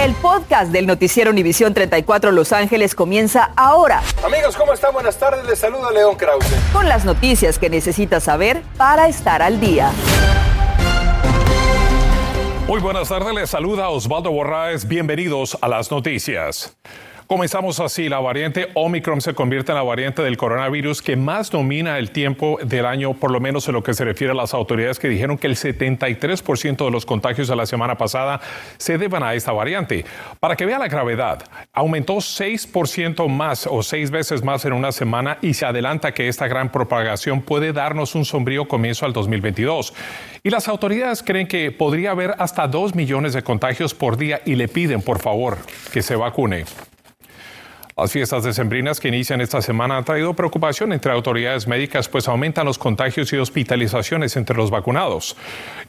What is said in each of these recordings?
El podcast del noticiero Univisión 34 Los Ángeles comienza ahora. Amigos, ¿cómo están? Buenas tardes. Les saluda León Krause. Con las noticias que necesitas saber para estar al día. Muy buenas tardes, les saluda Osvaldo Borraes. Bienvenidos a las noticias. Comenzamos así. La variante Omicron se convierte en la variante del coronavirus que más domina el tiempo del año, por lo menos en lo que se refiere a las autoridades que dijeron que el 73% de los contagios de la semana pasada se deben a esta variante. Para que vea la gravedad, aumentó 6% más o seis veces más en una semana y se adelanta que esta gran propagación puede darnos un sombrío comienzo al 2022. Y las autoridades creen que podría haber hasta 2 millones de contagios por día y le piden, por favor, que se vacune. Las fiestas decembrinas que inician esta semana han traído preocupación entre autoridades médicas, pues aumentan los contagios y hospitalizaciones entre los vacunados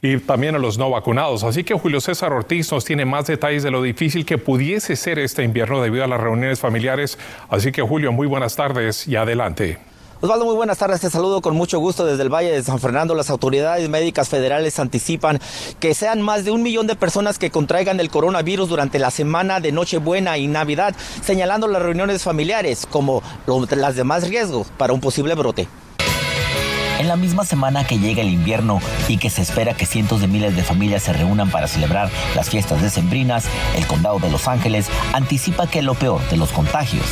y también a los no vacunados. Así que Julio César Ortiz nos tiene más detalles de lo difícil que pudiese ser este invierno debido a las reuniones familiares. Así que Julio, muy buenas tardes y adelante. Osvaldo, muy buenas tardes. Te saludo con mucho gusto desde el Valle de San Fernando. Las autoridades médicas federales anticipan que sean más de un millón de personas que contraigan el coronavirus durante la semana de Nochebuena y Navidad, señalando las reuniones familiares como las de más riesgo para un posible brote. En la misma semana que llega el invierno y que se espera que cientos de miles de familias se reúnan para celebrar las fiestas decembrinas, el condado de Los Ángeles anticipa que lo peor de los contagios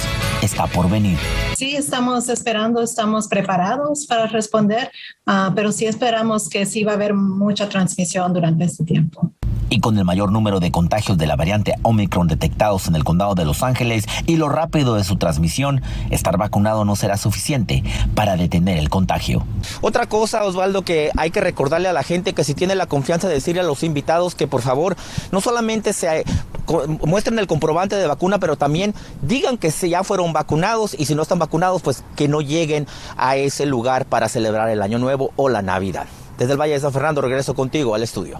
está por venir. Sí, estamos esperando, estamos preparados para responder, uh, pero sí esperamos que sí va a haber mucha transmisión durante este tiempo y con el mayor número de contagios de la variante Omicron detectados en el condado de Los Ángeles y lo rápido de su transmisión, estar vacunado no será suficiente para detener el contagio. Otra cosa, Osvaldo, que hay que recordarle a la gente que si tiene la confianza de decirle a los invitados que por favor no solamente se muestren el comprobante de vacuna, pero también digan que ya fueron vacunados y si no están vacunados, pues que no lleguen a ese lugar para celebrar el Año Nuevo o la Navidad. Desde el Valle de San Fernando regreso contigo al estudio.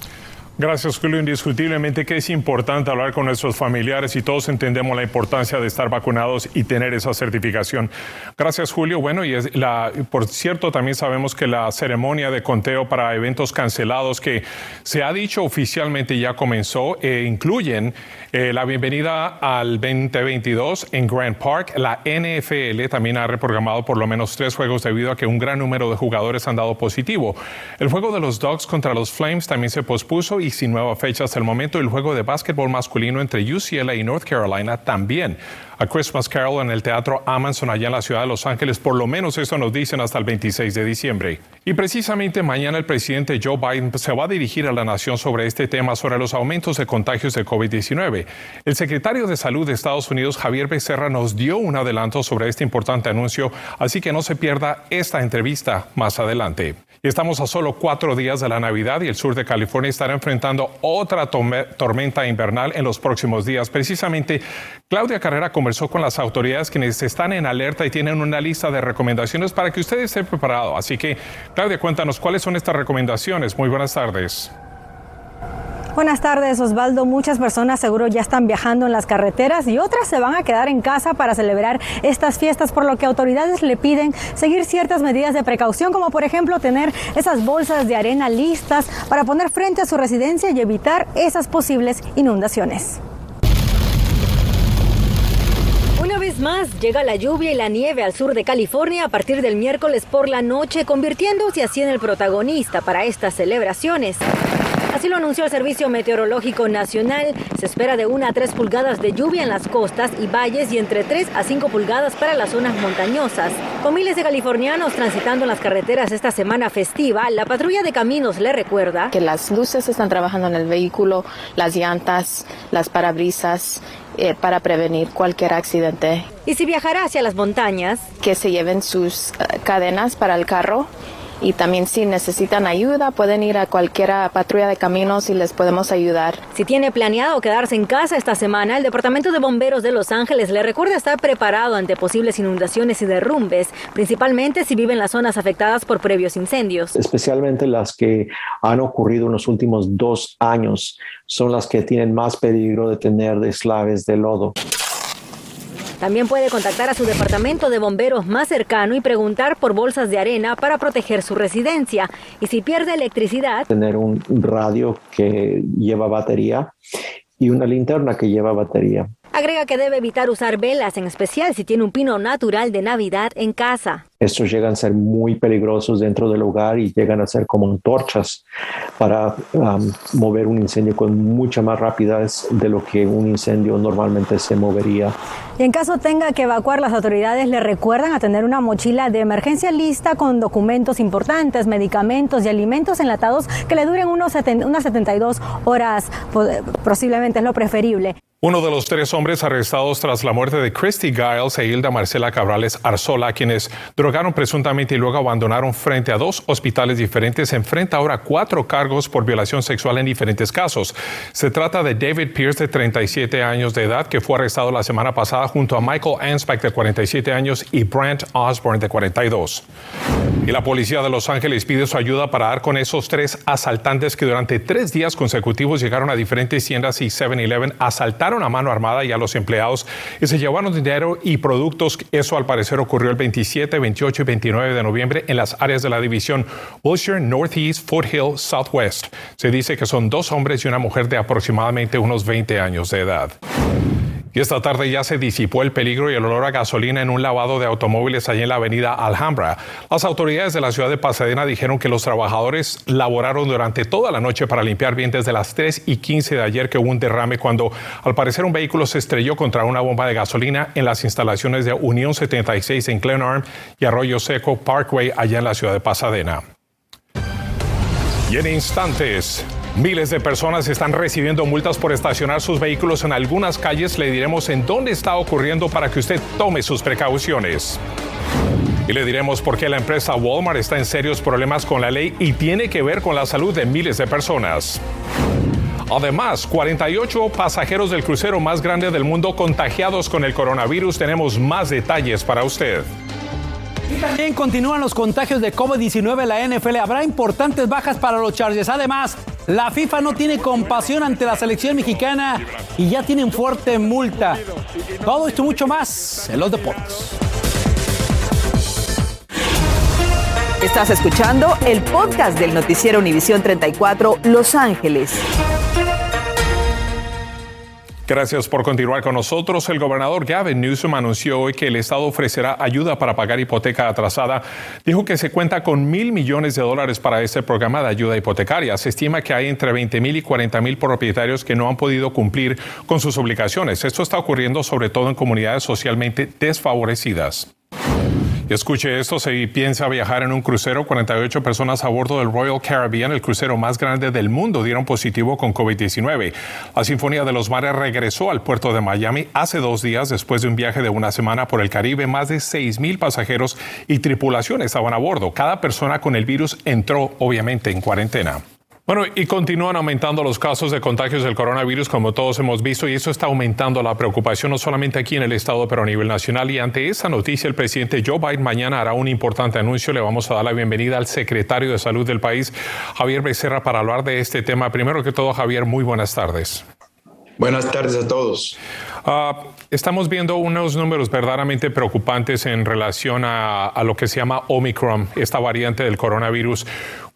Gracias, Julio. Indiscutiblemente que es importante hablar con nuestros familiares y todos entendemos la importancia de estar vacunados y tener esa certificación. Gracias, Julio. Bueno, y la, por cierto, también sabemos que la ceremonia de conteo para eventos cancelados que se ha dicho oficialmente ya comenzó, e incluyen eh, la bienvenida al 2022 en Grand Park. La NFL también ha reprogramado por lo menos tres juegos debido a que un gran número de jugadores han dado positivo. El juego de los Dogs contra los Flames también se pospuso y sin nueva fecha hasta el momento. El juego de básquetbol masculino entre UCLA y North Carolina también. A Christmas Carol en el Teatro Amazon allá en la ciudad de Los Ángeles, por lo menos eso nos dicen hasta el 26 de diciembre. Y precisamente mañana el presidente Joe Biden se va a dirigir a la nación sobre este tema, sobre los aumentos de contagios de COVID-19. El secretario de Salud de Estados Unidos, Javier Becerra, nos dio un adelanto sobre este importante anuncio, así que no se pierda esta entrevista más adelante. Y estamos a solo cuatro días de la Navidad y el sur de California estará enfrentando otra tormenta invernal en los próximos días. Precisamente, Claudia Carrera conversó con las autoridades quienes están en alerta y tienen una lista de recomendaciones para que usted esté preparado. Así que, Claudia, cuéntanos cuáles son estas recomendaciones. Muy buenas tardes. Buenas tardes, Osvaldo. Muchas personas seguro ya están viajando en las carreteras y otras se van a quedar en casa para celebrar estas fiestas, por lo que autoridades le piden seguir ciertas medidas de precaución, como por ejemplo tener esas bolsas de arena listas para poner frente a su residencia y evitar esas posibles inundaciones. Una vez más, llega la lluvia y la nieve al sur de California a partir del miércoles por la noche, convirtiéndose así en el protagonista para estas celebraciones. Así lo anunció el Servicio Meteorológico Nacional. Se espera de 1 a 3 pulgadas de lluvia en las costas y valles y entre 3 a 5 pulgadas para las zonas montañosas. Con miles de californianos transitando en las carreteras esta semana festiva, la patrulla de caminos le recuerda que las luces están trabajando en el vehículo, las llantas, las parabrisas eh, para prevenir cualquier accidente. Y si viajará hacia las montañas, que se lleven sus eh, cadenas para el carro y también si necesitan ayuda pueden ir a cualquier patrulla de caminos y les podemos ayudar. Si tiene planeado quedarse en casa esta semana, el Departamento de Bomberos de Los Ángeles le recuerda estar preparado ante posibles inundaciones y derrumbes, principalmente si viven las zonas afectadas por previos incendios. Especialmente las que han ocurrido en los últimos dos años son las que tienen más peligro de tener deslaves de lodo. También puede contactar a su departamento de bomberos más cercano y preguntar por bolsas de arena para proteger su residencia. Y si pierde electricidad, tener un radio que lleva batería y una linterna que lleva batería. Agrega que debe evitar usar velas, en especial si tiene un pino natural de Navidad en casa. Estos llegan a ser muy peligrosos dentro del hogar y llegan a ser como antorchas para um, mover un incendio con mucha más rapidez de lo que un incendio normalmente se movería. Y en caso tenga que evacuar, las autoridades le recuerdan a tener una mochila de emergencia lista con documentos importantes, medicamentos y alimentos enlatados que le duren unos unas 72 horas, posiblemente es lo preferible. Uno de los tres hombres arrestados tras la muerte de Christy Giles e Hilda Marcela Cabrales Arzola, quienes drogaron presuntamente y luego abandonaron frente a dos hospitales diferentes, enfrenta ahora cuatro cargos por violación sexual en diferentes casos. Se trata de David Pierce, de 37 años de edad, que fue arrestado la semana pasada junto a Michael Anspach, de 47 años, y Brent Osborne, de 42. Y la policía de Los Ángeles pide su ayuda para dar con esos tres asaltantes que durante tres días consecutivos llegaron a diferentes tiendas y 7-Eleven, asaltaron a mano armada y a los empleados y se llevaron dinero y productos. Eso al parecer ocurrió el 27, 28 y 29 de noviembre en las áreas de la división Wilshire, Northeast, Foothill, Southwest. Se dice que son dos hombres y una mujer de aproximadamente unos 20 años de edad. Y esta tarde ya se disipó el peligro y el olor a gasolina en un lavado de automóviles allí en la avenida Alhambra. Las autoridades de la ciudad de Pasadena dijeron que los trabajadores laboraron durante toda la noche para limpiar bien desde las 3 y 15 de ayer que hubo un derrame cuando al parecer un vehículo se estrelló contra una bomba de gasolina en las instalaciones de Unión 76 en Glenarm y Arroyo Seco Parkway allá en la ciudad de Pasadena. Y en instantes, Miles de personas están recibiendo multas por estacionar sus vehículos en algunas calles. Le diremos en dónde está ocurriendo para que usted tome sus precauciones. Y le diremos por qué la empresa Walmart está en serios problemas con la ley y tiene que ver con la salud de miles de personas. Además, 48 pasajeros del crucero más grande del mundo contagiados con el coronavirus. Tenemos más detalles para usted. Y también continúan los contagios de COVID-19 en la NFL. Habrá importantes bajas para los Chargers. Además, la FIFA no tiene compasión ante la selección mexicana y ya tienen fuerte multa. Todo esto y mucho más en los deportes. Estás escuchando el podcast del noticiero Univisión 34 Los Ángeles. Gracias por continuar con nosotros. El gobernador Gavin Newsom anunció hoy que el Estado ofrecerá ayuda para pagar hipoteca atrasada. Dijo que se cuenta con mil millones de dólares para este programa de ayuda hipotecaria. Se estima que hay entre 20 mil y 40 mil propietarios que no han podido cumplir con sus obligaciones. Esto está ocurriendo sobre todo en comunidades socialmente desfavorecidas. Escuche esto, se piensa viajar en un crucero, 48 personas a bordo del Royal Caribbean, el crucero más grande del mundo, dieron positivo con COVID-19. La Sinfonía de los Mares regresó al puerto de Miami hace dos días después de un viaje de una semana por el Caribe. Más de 6 mil pasajeros y tripulación estaban a bordo. Cada persona con el virus entró obviamente en cuarentena. Bueno, y continúan aumentando los casos de contagios del coronavirus, como todos hemos visto, y eso está aumentando la preocupación no solamente aquí en el estado, pero a nivel nacional. Y ante esa noticia, el presidente Joe Biden mañana hará un importante anuncio. Le vamos a dar la bienvenida al secretario de Salud del país, Javier Becerra, para hablar de este tema. Primero que todo, Javier, muy buenas tardes. Buenas tardes a todos. Uh, estamos viendo unos números verdaderamente preocupantes en relación a, a, lo que se llama Omicron, esta variante del coronavirus.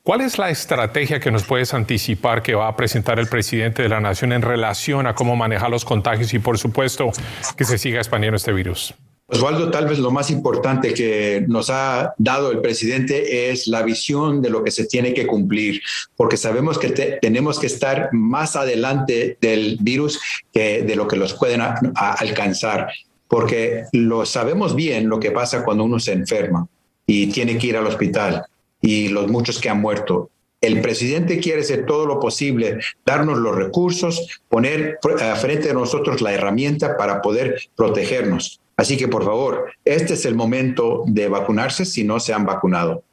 ¿Cuál es la estrategia que nos puedes anticipar que va a presentar el presidente de la Nación en relación a cómo manejar los contagios y, por supuesto, que se siga expandiendo este virus? Osvaldo, tal vez lo más importante que nos ha dado el presidente es la visión de lo que se tiene que cumplir, porque sabemos que tenemos que estar más adelante del virus que de lo que los pueden alcanzar, porque lo sabemos bien lo que pasa cuando uno se enferma y tiene que ir al hospital y los muchos que han muerto. El presidente quiere hacer todo lo posible, darnos los recursos, poner frente a nosotros la herramienta para poder protegernos. Así que por favor, este es el momento de vacunarse si no se han vacunado.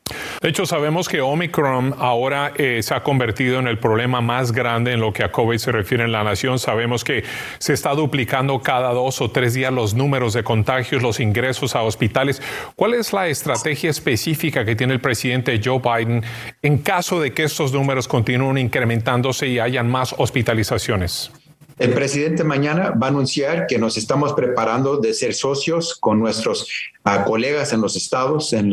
De hecho, sabemos que Omicron ahora eh, se ha convertido en el problema más grande en lo que a COVID se refiere en la nación. Sabemos que se está duplicando cada dos o tres días los números de contagios, los ingresos a hospitales. ¿Cuál es la estrategia específica que tiene el presidente Joe Biden en caso de que estos números continúen incrementándose y hayan más hospitalizaciones? El presidente mañana va a anunciar que nos estamos preparando de ser socios con nuestros uh, colegas en los estados, en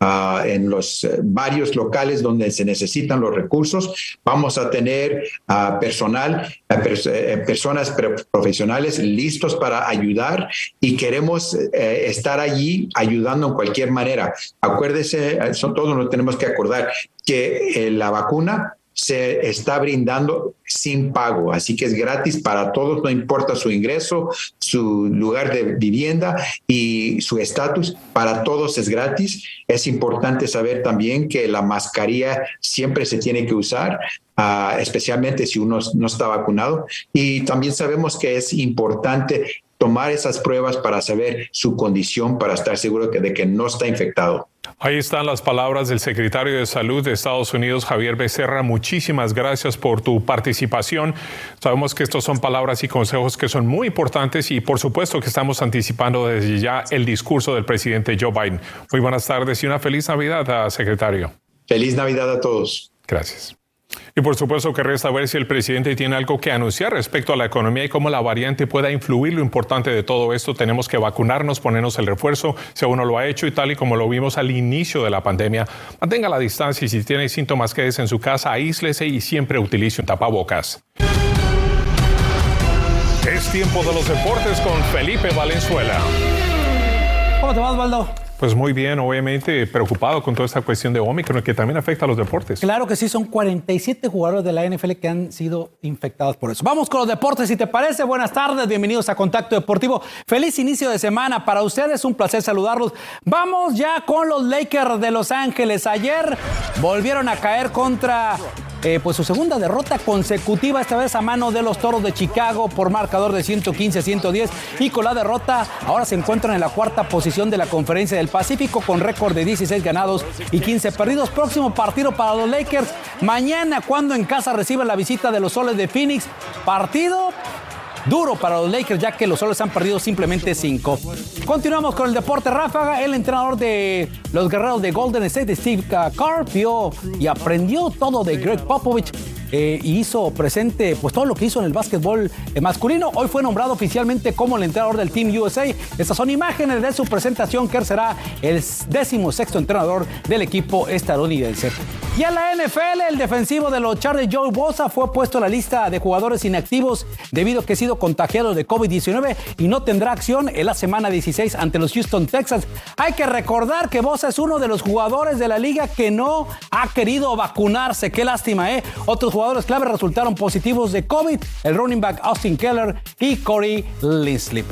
ah, los eh, varios locales donde se necesitan los recursos. Vamos a tener ah, personal, eh, personas profesionales listos para ayudar y queremos estar allí ayudando en cualquier manera. Acuérdese, son todos nos tenemos que acordar que la vacuna se está brindando sin pago, así que es gratis para todos, no importa su ingreso, su lugar de vivienda y su estatus, para todos es gratis. Es importante saber también que la mascarilla siempre se tiene que usar, ah, especialmente si uno no está vacunado. Y también sabemos que es importante tomar esas pruebas para saber su condición, para estar seguro de que no está infectado. Ahí están las palabras del secretario de Salud de Estados Unidos, Javier Becerra. Muchísimas gracias por tu participación. Sabemos que estos son palabras y consejos que son muy importantes y por supuesto que estamos anticipando desde ya el discurso del presidente Joe Biden. Muy buenas tardes y una feliz Navidad, secretario. Feliz Navidad a todos. Gracias. Y por supuesto que resta ver si el presidente tiene algo que anunciar respecto a la economía y cómo la variante pueda influir. Lo importante de todo esto, tenemos que vacunarnos, ponernos el refuerzo, si aún no lo ha hecho y tal y como lo vimos al inicio de la pandemia. Mantenga la distancia y si tiene síntomas, quédese en su casa, aíslese y siempre utilice un tapabocas. Es tiempo de los deportes con Felipe Valenzuela. ¿Cómo te va, Osvaldo? Pues muy bien, obviamente preocupado con toda esta cuestión de Omicron que también afecta a los deportes. Claro que sí, son 47 jugadores de la NFL que han sido infectados por eso. Vamos con los deportes, si te parece. Buenas tardes, bienvenidos a Contacto Deportivo. Feliz inicio de semana para ustedes, un placer saludarlos. Vamos ya con los Lakers de Los Ángeles. Ayer volvieron a caer contra eh, pues su segunda derrota consecutiva, esta vez a mano de los Toros de Chicago por marcador de 115-110 y con la derrota ahora se encuentran en la cuarta posición de la conferencia del Pacífico con récord de 16 ganados y 15 perdidos. Próximo partido para los Lakers mañana cuando en casa reciben la visita de los Soles de Phoenix. Partido duro para los Lakers, ya que los soles han perdido simplemente cinco. Continuamos con el deporte ráfaga. El entrenador de los guerreros de Golden State, Steve Carr, vio y aprendió todo de Greg Popovich eh, y hizo presente pues todo lo que hizo en el básquetbol eh, masculino. Hoy fue nombrado oficialmente como el entrenador del Team USA. Estas son imágenes de su presentación. Kerr será el décimo sexto entrenador del equipo estadounidense. Y en la NFL, el defensivo de los Chargers, Joe Bosa, fue puesto en la lista de jugadores inactivos debido a que ha sido contagiado de COVID-19 y no tendrá acción en la semana 16 ante los Houston Texans. Hay que recordar que Bosa es uno de los jugadores de la liga que no ha querido vacunarse. Qué lástima, ¿eh? Otros jugadores clave resultaron positivos de COVID, el running back Austin Keller y Corey Linsley.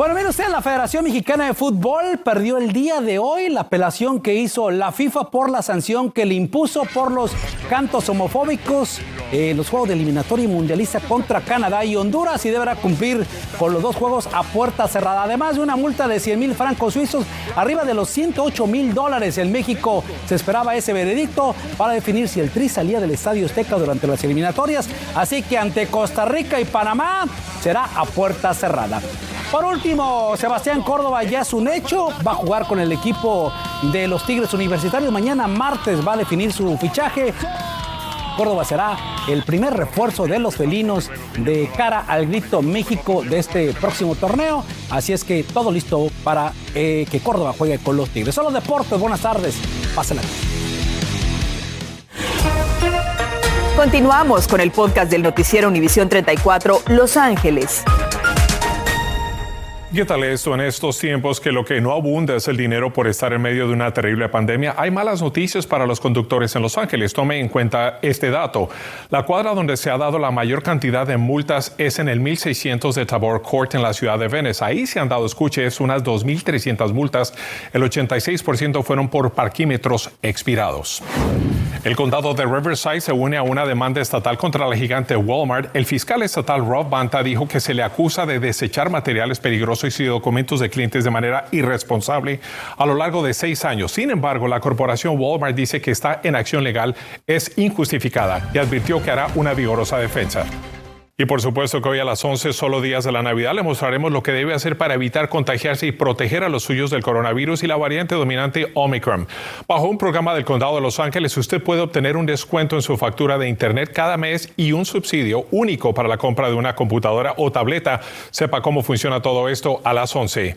Bueno, mire usted, la Federación Mexicana de Fútbol perdió el día de hoy la apelación que hizo la FIFA por la sanción que le impuso por los cantos homofóbicos en los Juegos de Eliminatoria Mundialista contra Canadá y Honduras y deberá cumplir con los dos juegos a puerta cerrada. Además de una multa de 100 mil francos suizos, arriba de los 108 mil dólares. En México se esperaba ese veredicto para definir si el Tri salía del Estadio Azteca durante las eliminatorias. Así que ante Costa Rica y Panamá será a puerta cerrada. Por último, Sebastián Córdoba ya es un hecho. Va a jugar con el equipo de los Tigres Universitarios. Mañana martes va a definir su fichaje. Córdoba será el primer refuerzo de los felinos de cara al Grito México de este próximo torneo. Así es que todo listo para eh, que Córdoba juegue con los Tigres. Son los deportes. Buenas tardes. Pásenla. Continuamos con el podcast del noticiero Univisión 34 Los Ángeles. ¿Qué tal esto en estos tiempos que lo que no abunda es el dinero por estar en medio de una terrible pandemia? Hay malas noticias para los conductores en Los Ángeles. Tome en cuenta este dato. La cuadra donde se ha dado la mayor cantidad de multas es en el 1600 de Tabor Court en la ciudad de Venice. Ahí se han dado, escuche, es unas 2.300 multas. El 86% fueron por parquímetros expirados. El condado de Riverside se une a una demanda estatal contra la gigante Walmart. El fiscal estatal Rob Banta dijo que se le acusa de desechar materiales peligrosos y documentos de clientes de manera irresponsable a lo largo de seis años. Sin embargo, la corporación Walmart dice que esta en acción legal es injustificada y advirtió que hará una vigorosa defensa. Y por supuesto que hoy a las 11, solo días de la Navidad, le mostraremos lo que debe hacer para evitar contagiarse y proteger a los suyos del coronavirus y la variante dominante Omicron. Bajo un programa del Condado de Los Ángeles, usted puede obtener un descuento en su factura de Internet cada mes y un subsidio único para la compra de una computadora o tableta. Sepa cómo funciona todo esto a las 11.